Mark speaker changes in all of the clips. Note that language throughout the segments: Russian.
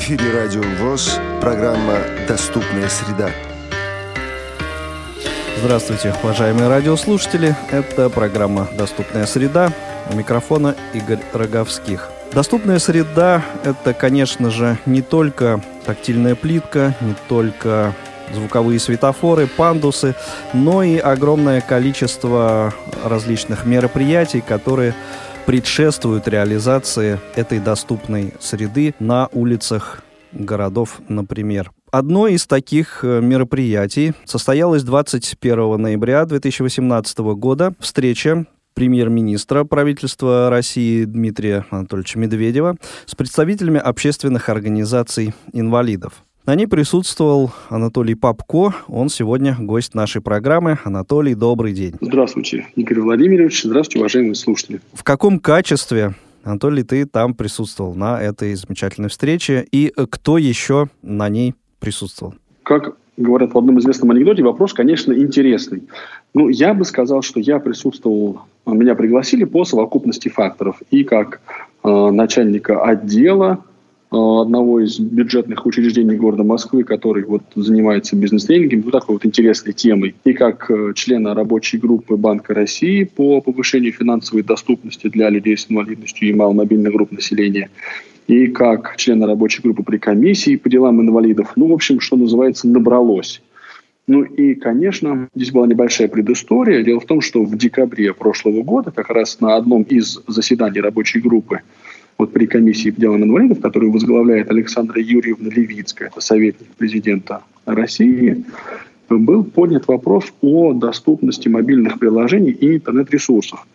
Speaker 1: эфире Радио ВОЗ, программа «Доступная среда».
Speaker 2: Здравствуйте, уважаемые радиослушатели. Это программа «Доступная среда». У микрофона Игорь Роговских. Доступная среда – это, конечно же, не только тактильная плитка, не только звуковые светофоры, пандусы, но и огромное количество различных мероприятий, которые предшествуют реализации этой доступной среды на улицах городов, например. Одно из таких э, мероприятий состоялось 21 ноября 2018 года. Встреча премьер-министра правительства России Дмитрия Анатольевича Медведева с представителями общественных организаций инвалидов. На ней присутствовал Анатолий Попко. Он сегодня гость нашей программы. Анатолий, добрый день.
Speaker 3: Здравствуйте, Игорь Владимирович. Здравствуйте, уважаемые слушатели.
Speaker 2: В каком качестве, Анатолий, ты там присутствовал на этой замечательной встрече? И кто еще на ней присутствовал?
Speaker 3: Как говорят в одном известном анекдоте, вопрос, конечно, интересный. Ну, я бы сказал, что я присутствовал, меня пригласили по совокупности факторов. И как э, начальника отдела одного из бюджетных учреждений города Москвы, который вот занимается бизнес-тренингом, ну, такой вот интересной темой, и как э, члена рабочей группы Банка России по повышению финансовой доступности для людей с инвалидностью и маломобильных групп населения, и как члена рабочей группы при комиссии по делам инвалидов. Ну, в общем, что называется, набралось. Ну и, конечно, здесь была небольшая предыстория. Дело в том, что в декабре прошлого года, как раз на одном из заседаний рабочей группы, вот при комиссии по делам инвалидов, которую возглавляет Александра Юрьевна Левицкая, это советник президента России, был поднят вопрос о доступности мобильных приложений и интернет-ресурсов.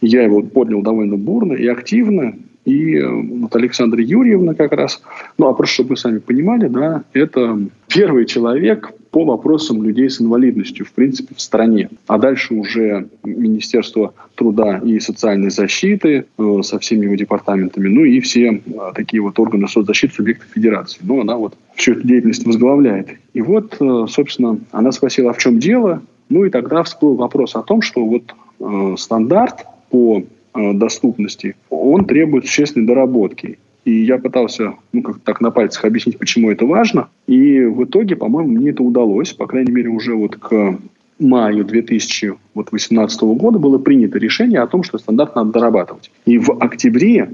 Speaker 3: Я его поднял довольно бурно и активно, и э, вот Александра Юрьевна как раз, ну а просто чтобы вы сами понимали, да, это первый человек по вопросам людей с инвалидностью, в принципе, в стране. А дальше уже Министерство труда и социальной защиты э, со всеми его департаментами, ну и все э, такие вот органы соцзащиты субъектов федерации. Ну, она вот всю эту деятельность возглавляет. И вот, э, собственно, она спросила, а в чем дело? Ну и тогда всплыл вопрос о том, что вот э, стандарт по э, доступности, он требует существенной доработки. И я пытался, ну, как так на пальцах объяснить, почему это важно. И в итоге, по-моему, мне это удалось. По крайней мере, уже вот к маю 2018 года было принято решение о том, что стандарт надо дорабатывать. И в октябре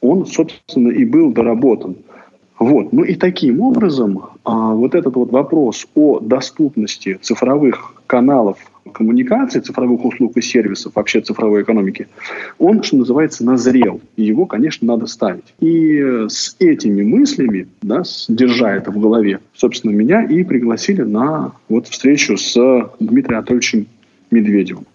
Speaker 3: он, собственно, и был доработан. Вот. Ну и таким образом а, вот этот вот вопрос о доступности цифровых каналов коммуникаций, цифровых услуг и сервисов, вообще цифровой экономики, он, что называется, назрел. И его, конечно, надо ставить. И с этими мыслями, да, держа это в голове, собственно, меня и пригласили на вот встречу с Дмитрием Анатольевичем Медведевым.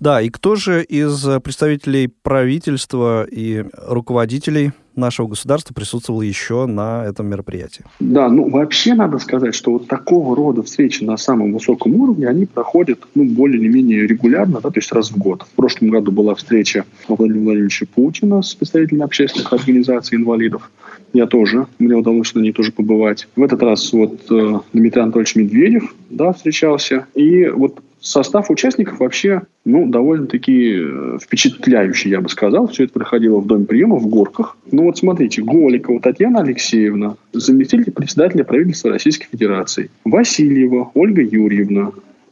Speaker 2: Да, и кто же из представителей правительства и руководителей нашего государства присутствовал еще на этом мероприятии?
Speaker 3: Да, ну вообще надо сказать, что вот такого рода встречи на самом высоком уровне, они проходят ну, более или менее регулярно, да, то есть раз в год. В прошлом году была встреча Владимира Владимировича Путина с представителями общественных организаций инвалидов. Я тоже, мне удалось на ней тоже побывать. В этот раз вот э, Дмитрий Анатольевич Медведев, да, встречался. И вот Состав участников вообще ну, довольно-таки э, впечатляющий, я бы сказал. Все это проходило в Доме приема в Горках. Ну вот смотрите, Голикова Татьяна Алексеевна, заместитель председателя правительства Российской Федерации, Васильева Ольга Юрьевна,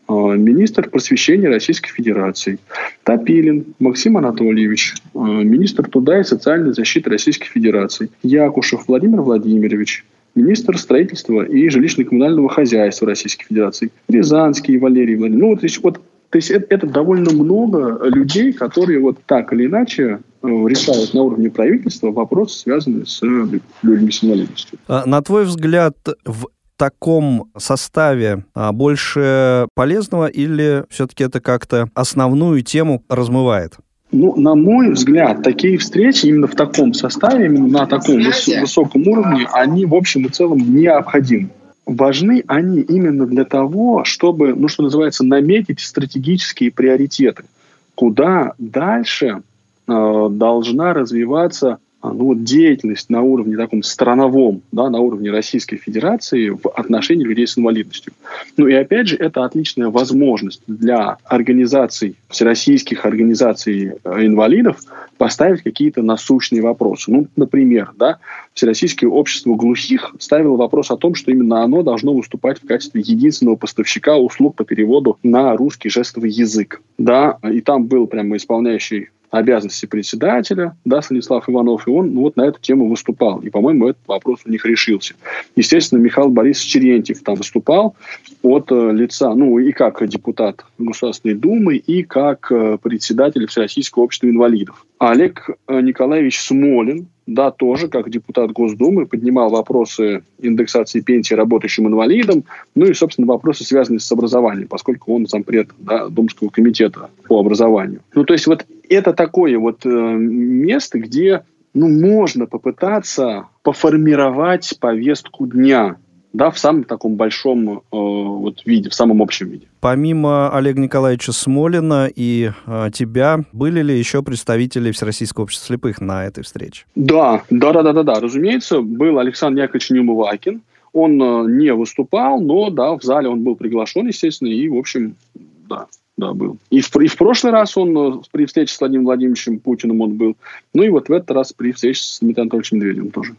Speaker 3: э, министр просвещения Российской Федерации, Топилин Максим Анатольевич, э, министр труда и социальной защиты Российской Федерации, Якушев Владимир Владимирович, министр строительства и жилищно-коммунального хозяйства Российской Федерации, Рязанский Валерий Владимирович. Ну, вот, то есть, вот, то есть это, это довольно много людей, которые вот так или иначе э, решают на уровне правительства вопросы, связанные с людьми с инвалидностью.
Speaker 2: А, на твой взгляд, в таком составе а, больше полезного или все-таки это как-то основную тему размывает?
Speaker 3: Ну, на мой взгляд, такие встречи именно в таком составе, именно на таком выс- высоком уровне, они в общем и целом необходимы. Важны они именно для того, чтобы, ну, что называется, наметить стратегические приоритеты, куда дальше э, должна развиваться ну, вот деятельность на уровне таком страновом, да, на уровне Российской Федерации в отношении людей с инвалидностью. Ну и опять же, это отличная возможность для организаций, всероссийских организаций э, инвалидов поставить какие-то насущные вопросы. Ну, например, да, Всероссийское общество глухих ставило вопрос о том, что именно оно должно выступать в качестве единственного поставщика услуг по переводу на русский жестовый язык. Да, и там был прямо исполняющий обязанности председателя, да, Станислав Иванов, и он ну, вот на эту тему выступал. И, по-моему, этот вопрос у них решился. Естественно, Михаил Борисович Черентьев там выступал от э, лица, ну, и как депутат Государственной Думы, и как э, председатель Всероссийского общества инвалидов. Олег э, Николаевич Смолин, да, тоже как депутат Госдумы поднимал вопросы индексации пенсии работающим инвалидам, ну и, собственно, вопросы, связанные с образованием, поскольку он зампред да, Думского комитета по образованию. Ну, то есть вот это такое вот э, место, где ну, можно попытаться поформировать повестку дня да, в самом таком большом э, вот виде, в самом общем виде.
Speaker 2: Помимо Олега Николаевича Смолина и э, тебя, были ли еще представители Всероссийского общества слепых на этой встрече?
Speaker 3: Да, да, да, да, да, да. Разумеется, был Александр Яковлевич Нюмывакин. Он э, не выступал, но да, в зале он был приглашен, естественно, и, в общем, да, да, был. И в, и в прошлый раз он э, при встрече с Владимиром Владимировичем Путиным он был. Ну и вот в этот раз при встрече с Дмитрием Анатольевичем Медведевым тоже.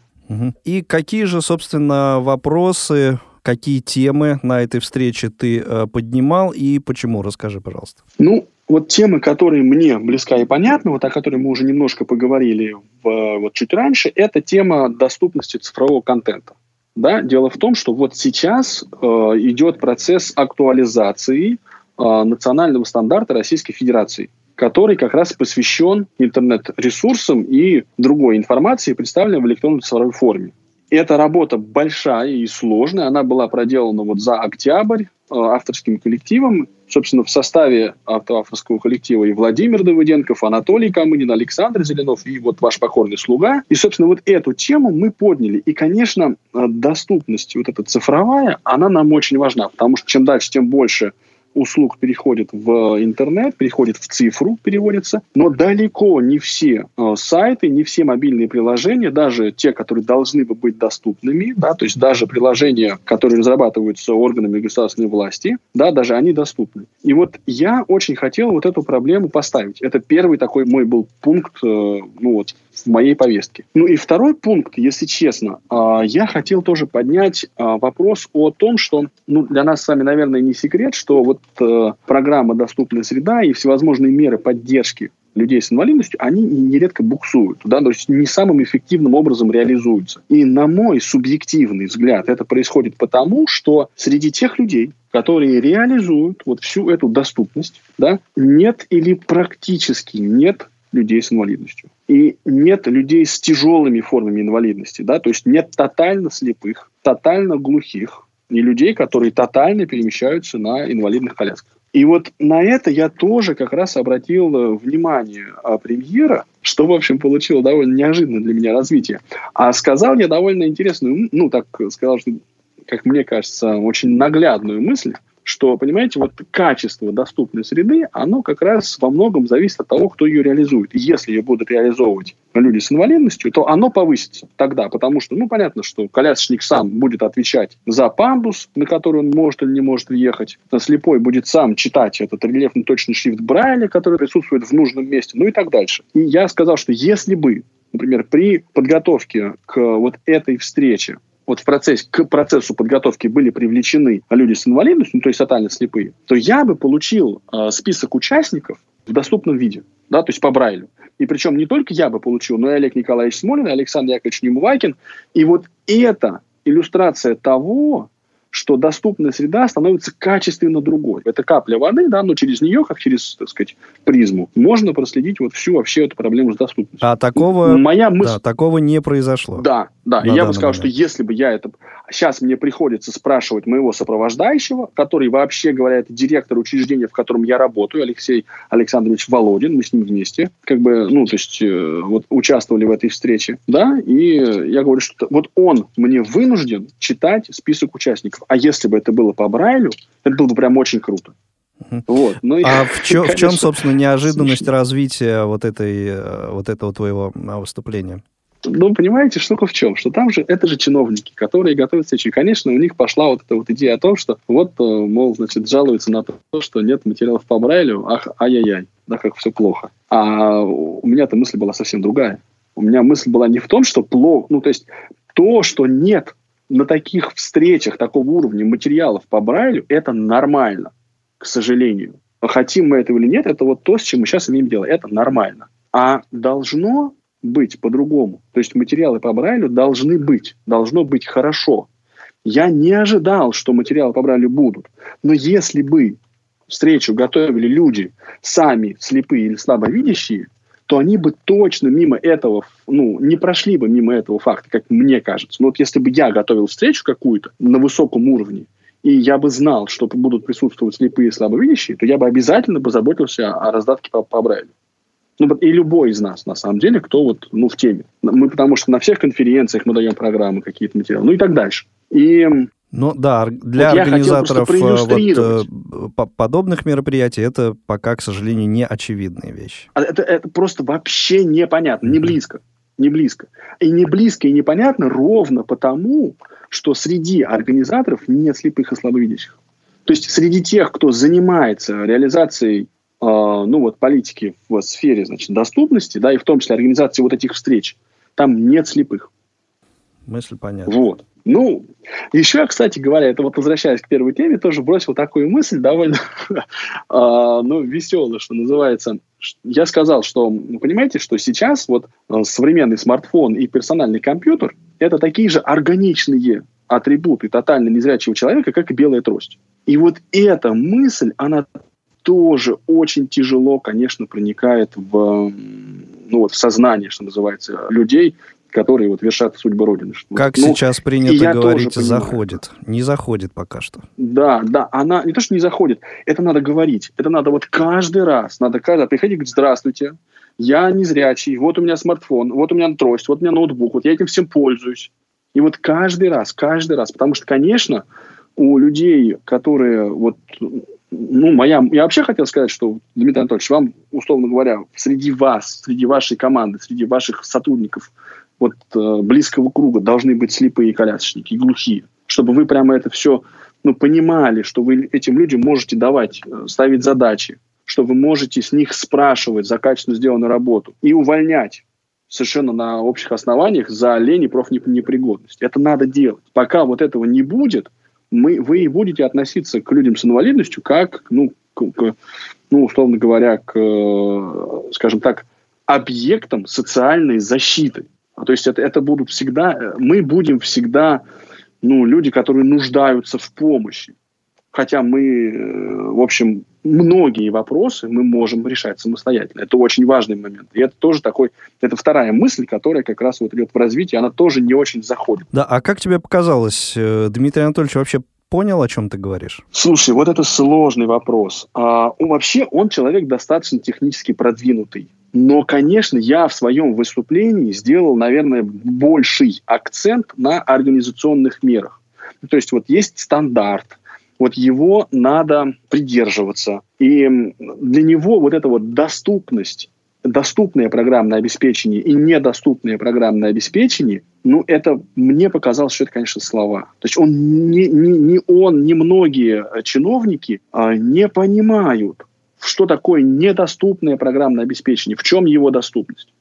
Speaker 2: И какие же, собственно, вопросы, какие темы на этой встрече ты э, поднимал и почему? Расскажи, пожалуйста.
Speaker 3: Ну, вот темы, которые мне близка и понятна, вот о которой мы уже немножко поговорили в, вот чуть раньше, это тема доступности цифрового контента. Да? Дело в том, что вот сейчас э, идет процесс актуализации э, национального стандарта Российской Федерации который как раз посвящен интернет-ресурсам и другой информации, представленной в электронной цифровой форме. Эта работа большая и сложная. Она была проделана вот за октябрь э, авторским коллективом. Собственно, в составе авторского коллектива и Владимир Давыденков, Анатолий Камынин, Александр Зеленов и вот ваш покорный слуга. И, собственно, вот эту тему мы подняли. И, конечно, э, доступность вот эта цифровая, она нам очень важна, потому что чем дальше, тем больше услуг переходит в интернет, переходит в цифру, переводится, но далеко не все э, сайты, не все мобильные приложения, даже те, которые должны бы быть доступными, да, то есть даже приложения, которые разрабатываются органами государственной власти, да, даже они доступны. И вот я очень хотел вот эту проблему поставить. Это первый такой мой был пункт, э, ну вот, в моей повестке. Ну и второй пункт, если честно, э, я хотел тоже поднять э, вопрос о том, что, ну, для нас с вами, наверное, не секрет, что вот программа «Доступная среда» и всевозможные меры поддержки людей с инвалидностью, они нередко буксуют, да, то есть не самым эффективным образом реализуются. И на мой субъективный взгляд это происходит потому, что среди тех людей, которые реализуют вот всю эту доступность, да, нет или практически нет людей с инвалидностью. И нет людей с тяжелыми формами инвалидности, да, то есть нет тотально слепых, тотально глухих, и людей, которые тотально перемещаются на инвалидных колясках. И вот на это я тоже как раз обратил э, внимание а, премьера, что, в общем, получило довольно неожиданное для меня развитие. А сказал я довольно интересную, ну, так сказал, что, как мне кажется, очень наглядную мысль, что, понимаете, вот качество доступной среды, оно как раз во многом зависит от того, кто ее реализует. И если ее будут реализовывать люди с инвалидностью, то оно повысится тогда, потому что, ну, понятно, что колясочник сам будет отвечать за пандус, на который он может или не может въехать, а слепой будет сам читать этот рельефный точный шрифт Брайля, который присутствует в нужном месте, ну и так дальше. И я сказал, что если бы например, при подготовке к вот этой встрече вот в процессе, к процессу подготовки были привлечены люди с инвалидностью, ну, то есть тотально слепые, то я бы получил э, список участников в доступном виде, да, то есть по Брайлю. И причем не только я бы получил, но и Олег Николаевич Смолин, и Александр Яковлевич Немувакин. И вот это иллюстрация того, что доступная среда становится качественно другой. Это капля воды, да, но через нее, как через, так сказать, призму, можно проследить вот всю вообще эту проблему с доступностью.
Speaker 2: А такого, Моя мысль... да, такого не произошло.
Speaker 3: Да, да. И я бы сказал, момент. что если бы я это... Сейчас мне приходится спрашивать моего сопровождающего, который, вообще говоря, это директор учреждения, в котором я работаю, Алексей Александрович Володин, мы с ним вместе, как бы, ну, то есть, э, вот участвовали в этой встрече, да, и я говорю, что вот он мне вынужден читать список участников. А если бы это было по Брайлю, это было бы прям очень круто.
Speaker 2: Вот. Ну, а я, в, чем, конечно, в чем, собственно, неожиданность смешно. развития вот, этой, э, вот этого твоего а, выступления?
Speaker 3: Ну, понимаете, штука в чем? Что там же, это же чиновники, которые готовят встречу. И, конечно, у них пошла вот эта вот идея о том, что вот, э, мол, значит, жалуются на то, что нет материалов по Брайлю, ах, ай-яй-яй, да, как все плохо. А у меня-то мысль была совсем другая. У меня мысль была не в том, что плохо, ну, то есть то, что нет на таких встречах такого уровня материалов по Брайлю, это нормально, к сожалению. Хотим мы этого или нет, это вот то, с чем мы сейчас имеем дело. Это нормально. А должно быть по-другому. То есть материалы по Брайлю должны быть. Должно быть хорошо. Я не ожидал, что материалы по Брайлю будут. Но если бы встречу готовили люди сами слепые или слабовидящие, то они бы точно мимо этого, ну, не прошли бы мимо этого факта, как мне кажется. Но вот если бы я готовил встречу какую-то на высоком уровне, и я бы знал, что будут присутствовать слепые и слабовидящие, то я бы обязательно бы заботился о раздатке по, по Брайлю. Ну, и любой из нас, на самом деле, кто вот, ну, в теме. Мы, потому что на всех конференциях мы даем программы, какие-то материалы, ну и так дальше. И
Speaker 2: ну да, для вот организаторов э, вот, э, подобных мероприятий это пока, к сожалению, не очевидная вещь.
Speaker 3: А это, это просто вообще непонятно, не близко. Не близко. И не близко и непонятно ровно потому, что среди организаторов нет слепых и слабовидящих. То есть среди тех, кто занимается реализацией э, ну вот, политики в сфере значит, доступности, да, и в том числе организации вот этих встреч, там нет слепых.
Speaker 2: Мысль понятна.
Speaker 3: Вот. Ну, еще, кстати говоря, это вот возвращаясь к первой теме, тоже бросил такую мысль довольно а, ну, веселую, что называется. Я сказал, что, вы понимаете, что сейчас вот э, современный смартфон и персональный компьютер – это такие же органичные атрибуты тотально незрячего человека, как и белая трость. И вот эта мысль, она тоже очень тяжело, конечно, проникает в, ну, вот в сознание, что называется, людей, которые вот вершат судьбы Родины.
Speaker 2: Как ну, сейчас принято говорить, заходит. Не заходит пока что.
Speaker 3: Да, да, она не то, что не заходит, это надо говорить. Это надо вот каждый раз, надо каждый раз приходить и говорить, здравствуйте, я незрячий, вот у меня смартфон, вот у меня трость, вот у меня ноутбук, вот я этим всем пользуюсь. И вот каждый раз, каждый раз, потому что, конечно, у людей, которые вот ну, моя, я вообще хотел сказать, что, Дмитрий Анатольевич, вам, условно говоря, среди вас, среди вашей команды, среди ваших сотрудников вот э, близкого круга должны быть слепые колясочники, глухие, чтобы вы прямо это все ну, понимали, что вы этим людям можете давать, э, ставить задачи, что вы можете с них спрашивать за качественно сделанную работу и увольнять совершенно на общих основаниях за лень и профнепригодность. Это надо делать. Пока вот этого не будет, мы, вы и будете относиться к людям с инвалидностью как, ну, к, к, ну условно говоря, к, э, скажем так, объектам социальной защиты. А, то есть это, это будут всегда, э, мы будем всегда, ну, люди, которые нуждаются в помощи. Хотя мы, э, в общем, многие вопросы мы можем решать самостоятельно. Это очень важный момент. И это тоже такой, это вторая мысль, которая как раз вот идет в развитии, она тоже не очень заходит.
Speaker 2: Да, а как тебе показалось, э, Дмитрий Анатольевич вообще понял, о чем ты говоришь?
Speaker 3: Слушай, вот это сложный вопрос. А, вообще он человек достаточно технически продвинутый. Но, конечно, я в своем выступлении сделал, наверное, больший акцент на организационных мерах. То есть вот есть стандарт, вот его надо придерживаться. И для него вот эта вот доступность, доступное программное обеспечение и недоступное программное обеспечение, ну, это мне показалось, что это, конечно, слова. То есть он, не, не, не он, не многие чиновники а, не понимают, что такое недоступное программное обеспечение, в чем его доступность.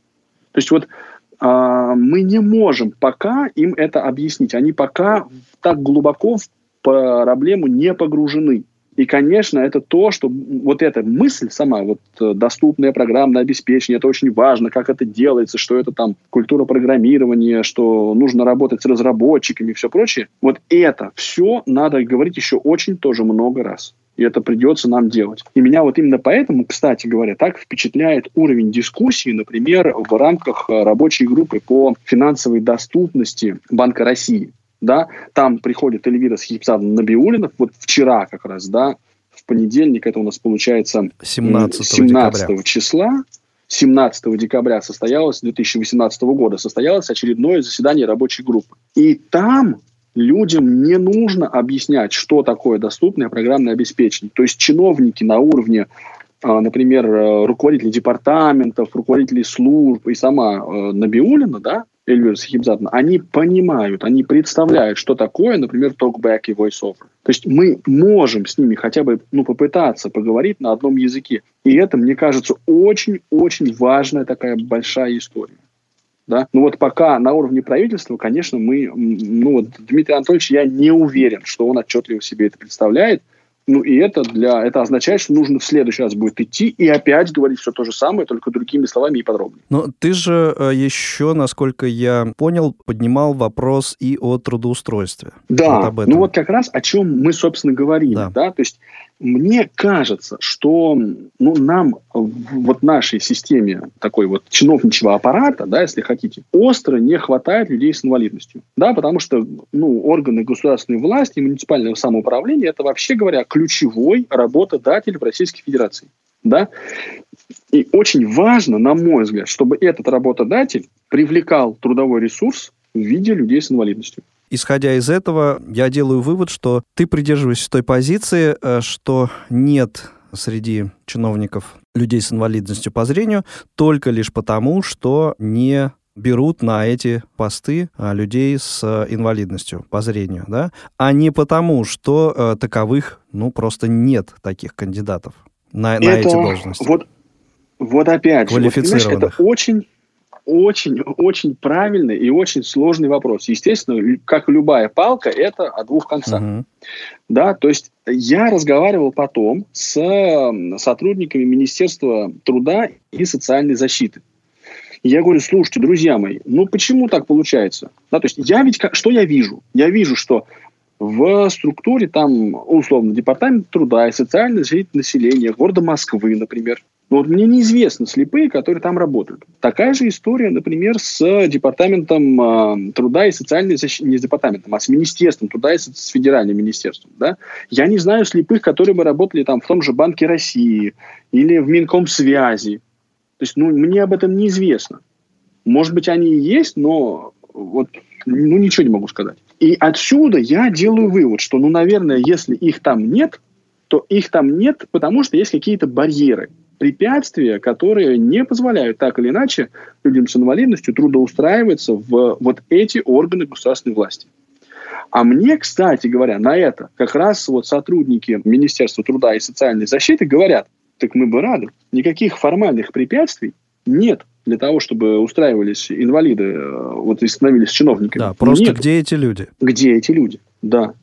Speaker 3: То есть вот а, мы не можем пока им это объяснить. Они пока так глубоко в проблему не погружены. И, конечно, это то, что вот эта мысль сама, вот э, доступное программное обеспечение, это очень важно, как это делается, что это там культура программирования, что нужно работать с разработчиками и все прочее. Вот это все надо говорить еще очень тоже много раз и это придется нам делать. И меня вот именно поэтому, кстати говоря, так впечатляет уровень дискуссии, например, в рамках э, рабочей группы по финансовой доступности Банка России. Да, там приходит Эльвира Схипсадовна Набиулина, вот вчера как раз, да, в понедельник, это у нас получается
Speaker 2: 17, 17
Speaker 3: декабря. числа, 17 декабря состоялось, 2018 года состоялось очередное заседание рабочей группы. И там людям не нужно объяснять, что такое доступное программное обеспечение. То есть чиновники на уровне, а, например, э, руководителей департаментов, руководителей служб и сама э, Набиулина, да, Эльвира Сахибзадна, они понимают, они представляют, что такое, например, токбэк и voiceover. То есть мы можем с ними хотя бы ну, попытаться поговорить на одном языке. И это, мне кажется, очень-очень важная такая большая история. Да? Ну вот пока на уровне правительства, конечно, мы, ну вот Дмитрий Анатольевич, я не уверен, что он отчетливо себе это представляет. Ну и это, для, это означает, что нужно в следующий раз будет идти и опять говорить все то же самое, только другими словами и подробнее.
Speaker 2: Но ты же э, еще, насколько я понял, поднимал вопрос и о трудоустройстве.
Speaker 3: Да, вот ну вот как раз о чем мы, собственно, говорили. Да. Да? То есть мне кажется, что ну, нам в вот нашей системе такой вот чиновничьего аппарата, да, если хотите, остро не хватает людей с инвалидностью. Да, потому что ну, органы государственной власти, муниципального самоуправления – это, вообще говоря, ключевой работодатель в Российской Федерации. Да? И очень важно, на мой взгляд, чтобы этот работодатель привлекал трудовой ресурс в виде людей с инвалидностью.
Speaker 2: Исходя из этого, я делаю вывод, что ты придерживаешься той позиции, э, что нет среди чиновников людей с инвалидностью по зрению только лишь потому, что не берут на эти посты а, людей с инвалидностью по зрению, да, а не потому, что э, таковых, ну, просто нет таких кандидатов на, на эти должности.
Speaker 3: Вот, вот опять вот, это очень очень, очень правильный и очень сложный вопрос. Естественно, как любая палка, это о двух концах. Uh-huh. Да, то есть я разговаривал потом с сотрудниками Министерства труда и социальной защиты. я говорю, слушайте, друзья мои, ну почему так получается? Да, то есть я ведь, что я вижу? Я вижу, что в структуре там, условно, Департамент труда и социальной защиты населения города Москвы, например, но вот мне неизвестны слепые, которые там работают. Такая же история, например, с департаментом э, труда и социальной защиты, не с департаментом, а с министерством труда и с федеральным министерством. Да? Я не знаю слепых, которые бы работали там в том же Банке России или в Минкомсвязи. То есть, ну, мне об этом неизвестно. Может быть, они и есть, но вот, ну, ничего не могу сказать. И отсюда я делаю вывод, что, ну, наверное, если их там нет, то их там нет, потому что есть какие-то барьеры препятствия, которые не позволяют так или иначе людям с инвалидностью трудоустраиваться в вот эти органы государственной власти. А мне, кстати говоря, на это как раз вот сотрудники Министерства труда и социальной защиты говорят, так мы бы рады, никаких формальных препятствий нет для того, чтобы устраивались инвалиды, э, вот и становились чиновниками.
Speaker 2: Да, просто нет. где эти люди?
Speaker 3: Где эти люди, да.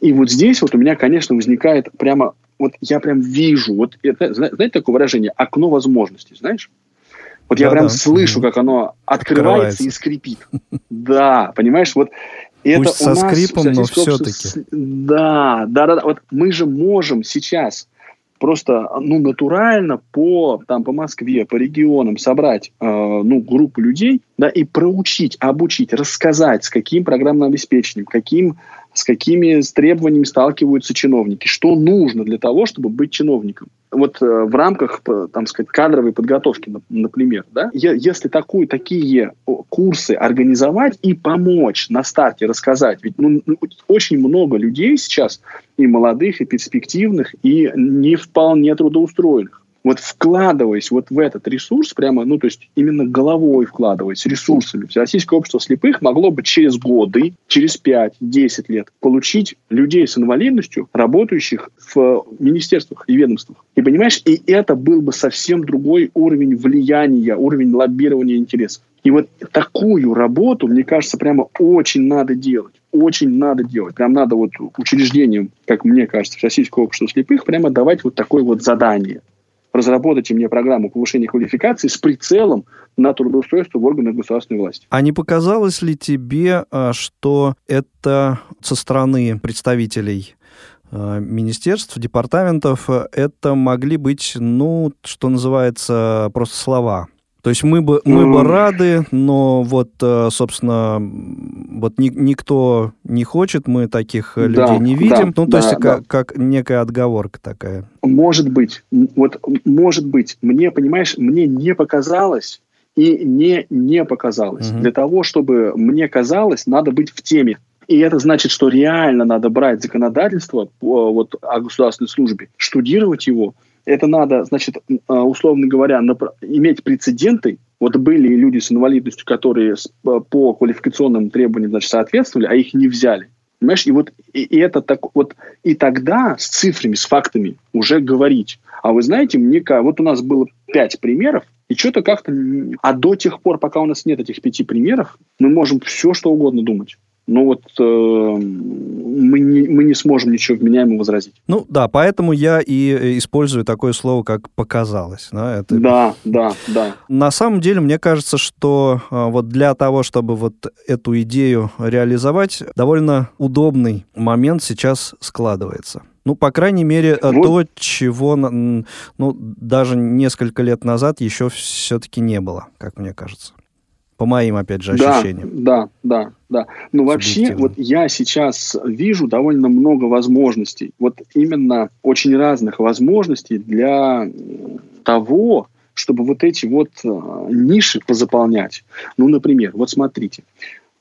Speaker 3: И вот здесь вот у меня, конечно, возникает прямо вот я прям вижу, вот это, знаете такое выражение, окно возможностей, знаешь? Вот я да, прям да. слышу, как оно открывается, открывается. и скрипит. Да, понимаешь, вот это
Speaker 2: Пусть со скрипом, но все-таки.
Speaker 3: Да, да, да, да. Вот мы же можем сейчас просто ну, натурально по, там, по Москве, по регионам собрать э, ну, группу людей да, и проучить, обучить, рассказать, с каким программным обеспечением, каким с какими требованиями сталкиваются чиновники, что нужно для того, чтобы быть чиновником. Вот э, в рамках, там сказать, кадровой подготовки, например, да, если такую, такие курсы организовать и помочь на старте рассказать, ведь ну, очень много людей сейчас, и молодых, и перспективных, и не вполне трудоустроенных вот вкладываясь вот в этот ресурс, прямо, ну, то есть именно головой вкладываясь, ресурсами, Всероссийское общество слепых могло бы через годы, через 5-10 лет получить людей с инвалидностью, работающих в министерствах и ведомствах. И понимаешь, и это был бы совсем другой уровень влияния, уровень лоббирования интересов. И вот такую работу, мне кажется, прямо очень надо делать. Очень надо делать. Прям надо вот учреждениям, как мне кажется, Всероссийского общества слепых, прямо давать вот такое вот задание разработайте мне программу повышения квалификации с прицелом на трудоустройство в органах государственной власти.
Speaker 2: А не показалось ли тебе, а, что это со стороны представителей а, министерств, департаментов, это могли быть, ну, что называется, просто слова? То есть мы бы, мы бы рады, но вот, э, собственно, вот ни, никто не хочет, мы таких да, людей не видим. Да, ну, то да, есть да. Как, как некая отговорка такая.
Speaker 3: Может быть. Вот, может быть. Мне, понимаешь, мне не показалось и не не показалось. Угу. Для того, чтобы мне казалось, надо быть в теме. И это значит, что реально надо брать законодательство вот, о государственной службе, штудировать его, это надо, значит, а, условно говоря, иметь прецеденты. Вот были люди с инвалидностью, которые по квалификационным требованиям значит, соответствовали, а их не взяли. Понимаешь, и вот и, и это так вот и тогда с цифрами, с фактами уже говорить. А вы знаете, мне вот у нас было пять примеров И что-то как-то... А до тех пор, пока у нас нет этих пяти примеров, мы можем все, что угодно думать ну вот э, мы, не, мы не сможем ничего вменяемо возразить.
Speaker 2: Ну да, поэтому я и э, использую такое слово, как «показалось».
Speaker 3: Да, это... да, да, да.
Speaker 2: На самом деле, мне кажется, что э, вот для того, чтобы вот эту идею реализовать, довольно удобный момент сейчас складывается. Ну, по крайней мере, э, вот. то, чего ну, даже несколько лет назад еще все-таки не было, как мне кажется. По моим, опять же, ощущениям.
Speaker 3: Да, да, да, да. Но вообще, вот я сейчас вижу довольно много возможностей. Вот именно очень разных возможностей для того, чтобы вот эти вот э, ниши позаполнять. Ну, например, вот смотрите,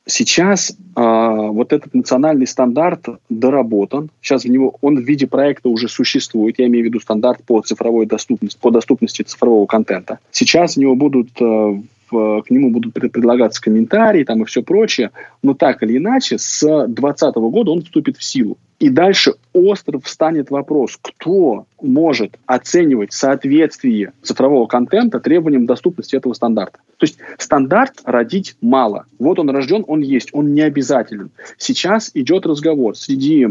Speaker 3: Сейчас э, вот этот национальный стандарт доработан. Сейчас в него он в виде проекта уже существует. Я имею в виду стандарт по цифровой доступности, по доступности цифрового контента. Сейчас в него будут э, к нему будут предлагаться комментарии там и все прочее, но так или иначе с 2020 года он вступит в силу. И дальше остро встанет вопрос, кто может оценивать соответствие цифрового контента требованиям доступности этого стандарта. То есть стандарт родить мало. Вот он рожден, он есть, он не обязателен. Сейчас идет разговор среди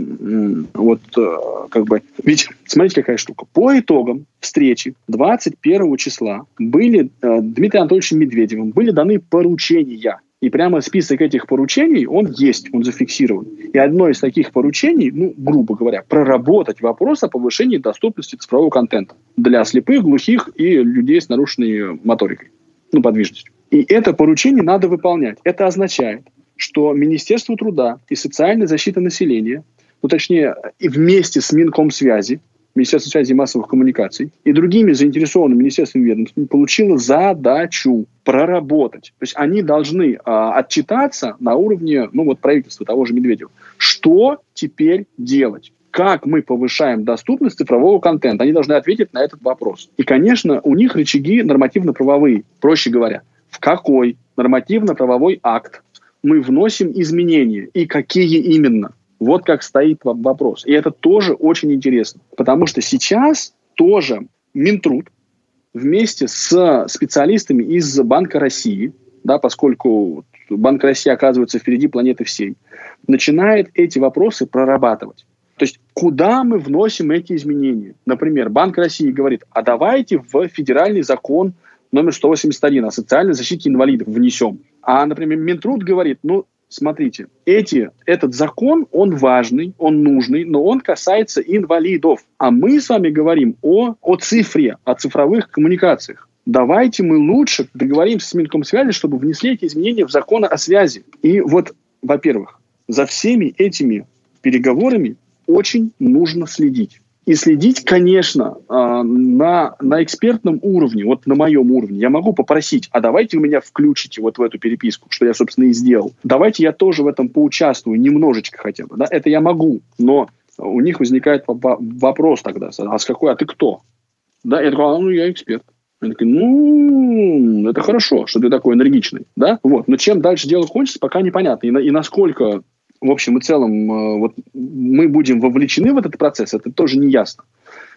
Speaker 3: вот э, как бы... Ведь смотрите, какая штука. По итогам встречи 21 числа были э, Дмитрием Анатольевичем Медведевым были даны поручения и прямо список этих поручений, он есть, он зафиксирован. И одно из таких поручений, ну, грубо говоря, проработать вопрос о повышении доступности цифрового контента для слепых, глухих и людей с нарушенной моторикой, ну, подвижностью. И это поручение надо выполнять. Это означает, что Министерство труда и социальной защиты населения, ну, точнее, и вместе с Минкомсвязи, Министерство связи и массовых коммуникаций и другими заинтересованными министерствами ведомствами получило задачу проработать. То есть они должны а, отчитаться на уровне ну, вот, правительства того же Медведева. Что теперь делать? Как мы повышаем доступность цифрового контента? Они должны ответить на этот вопрос. И, конечно, у них рычаги нормативно-правовые. Проще говоря, в какой нормативно-правовой акт мы вносим изменения и какие именно. Вот как стоит вопрос. И это тоже очень интересно. Потому что сейчас тоже Минтруд вместе с специалистами из Банка России, да, поскольку Банк России оказывается впереди планеты всей, начинает эти вопросы прорабатывать. То есть куда мы вносим эти изменения? Например, Банк России говорит, а давайте в федеральный закон номер 181 о социальной защите инвалидов внесем. А, например, Минтруд говорит, ну, смотрите, эти, этот закон, он важный, он нужный, но он касается инвалидов. А мы с вами говорим о, о цифре, о цифровых коммуникациях. Давайте мы лучше договоримся с Минкомсвязи, чтобы внесли эти изменения в закон о связи. И вот, во-первых, за всеми этими переговорами очень нужно следить. И следить, конечно, а, на, на экспертном уровне, вот на моем уровне. Я могу попросить, а давайте вы меня включите вот в эту переписку, что я, собственно, и сделал. Давайте я тоже в этом поучаствую, немножечко хотя бы. Да? Это я могу, но у них возникает вопрос тогда, а с какой, а ты кто? Да, я такой, а, ну, я эксперт. Они такие, ну, это хорошо, что ты такой энергичный, да? Вот. Но чем дальше дело кончится, пока непонятно. И, на, и насколько в общем и целом э, вот мы будем вовлечены в этот процесс, это тоже не ясно.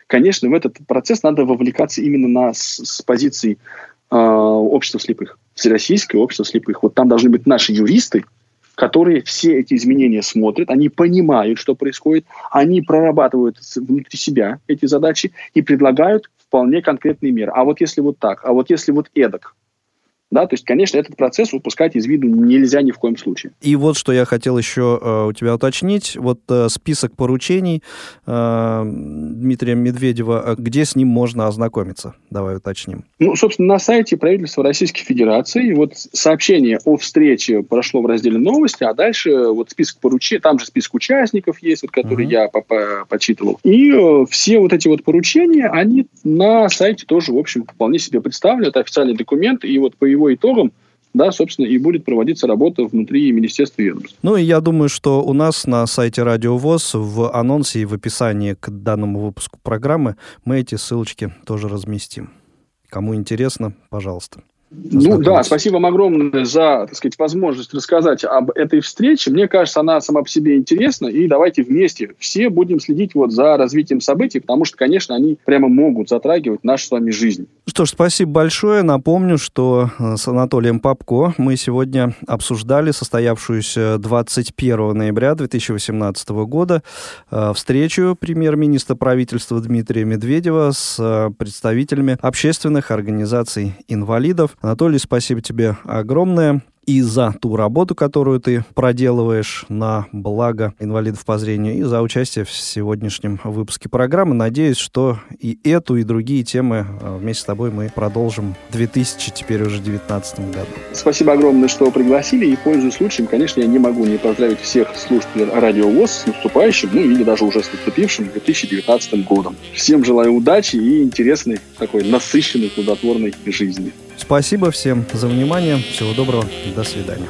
Speaker 3: Конечно, в этот процесс надо вовлекаться именно на, с, с позиции э, общества слепых, всероссийское общество слепых. Вот там должны быть наши юристы, которые все эти изменения смотрят, они понимают, что происходит, они прорабатывают внутри себя эти задачи и предлагают вполне конкретные меры. А вот если вот так, а вот если вот эдак, да, то есть, конечно, этот процесс упускать из виду нельзя ни в коем случае.
Speaker 2: И вот что я хотел еще э, у тебя уточнить. Вот э, список поручений э, Дмитрия Медведева, э, где с ним можно ознакомиться? Давай уточним.
Speaker 3: Ну, собственно, на сайте правительства Российской Федерации вот сообщение о встрече прошло в разделе новости, а дальше вот список поручений, там же список участников есть, вот, который uh-huh. я по -по почитывал. И э, все вот эти вот поручения, они на сайте тоже, в общем, вполне себе представлены. Это официальный документ, и вот по его его итогам да, собственно, и будет проводиться работа внутри Министерства ведомств.
Speaker 2: Ну и я думаю, что у нас на сайте Радио ВОЗ в анонсе и в описании к данному выпуску программы мы эти ссылочки тоже разместим. Кому интересно, пожалуйста.
Speaker 3: Ну да, спасибо вам огромное за, так сказать, возможность рассказать об этой встрече. Мне кажется, она сама по себе интересна, и давайте вместе все будем следить вот за развитием событий, потому что, конечно, они прямо могут затрагивать нашу с вами жизнь.
Speaker 2: Что ж, спасибо большое. Напомню, что э, с Анатолием Попко мы сегодня обсуждали состоявшуюся 21 ноября 2018 года э, встречу премьер-министра правительства Дмитрия Медведева с э, представителями общественных организаций инвалидов. Анатолий, спасибо тебе огромное и за ту работу, которую ты проделываешь на благо инвалидов по зрению, и за участие в сегодняшнем выпуске программы. Надеюсь, что и эту, и другие темы э, вместе с тобой мы продолжим в 2000, теперь уже 2019 году.
Speaker 3: Спасибо огромное, что пригласили, и пользуясь случаем, конечно, я не могу не поздравить всех слушателей Радио ВОЗ с наступающим, ну или даже уже с наступившим 2019 годом. Всем желаю удачи и интересной, такой насыщенной, плодотворной жизни.
Speaker 2: Спасибо всем за внимание. Всего доброго. До свидания.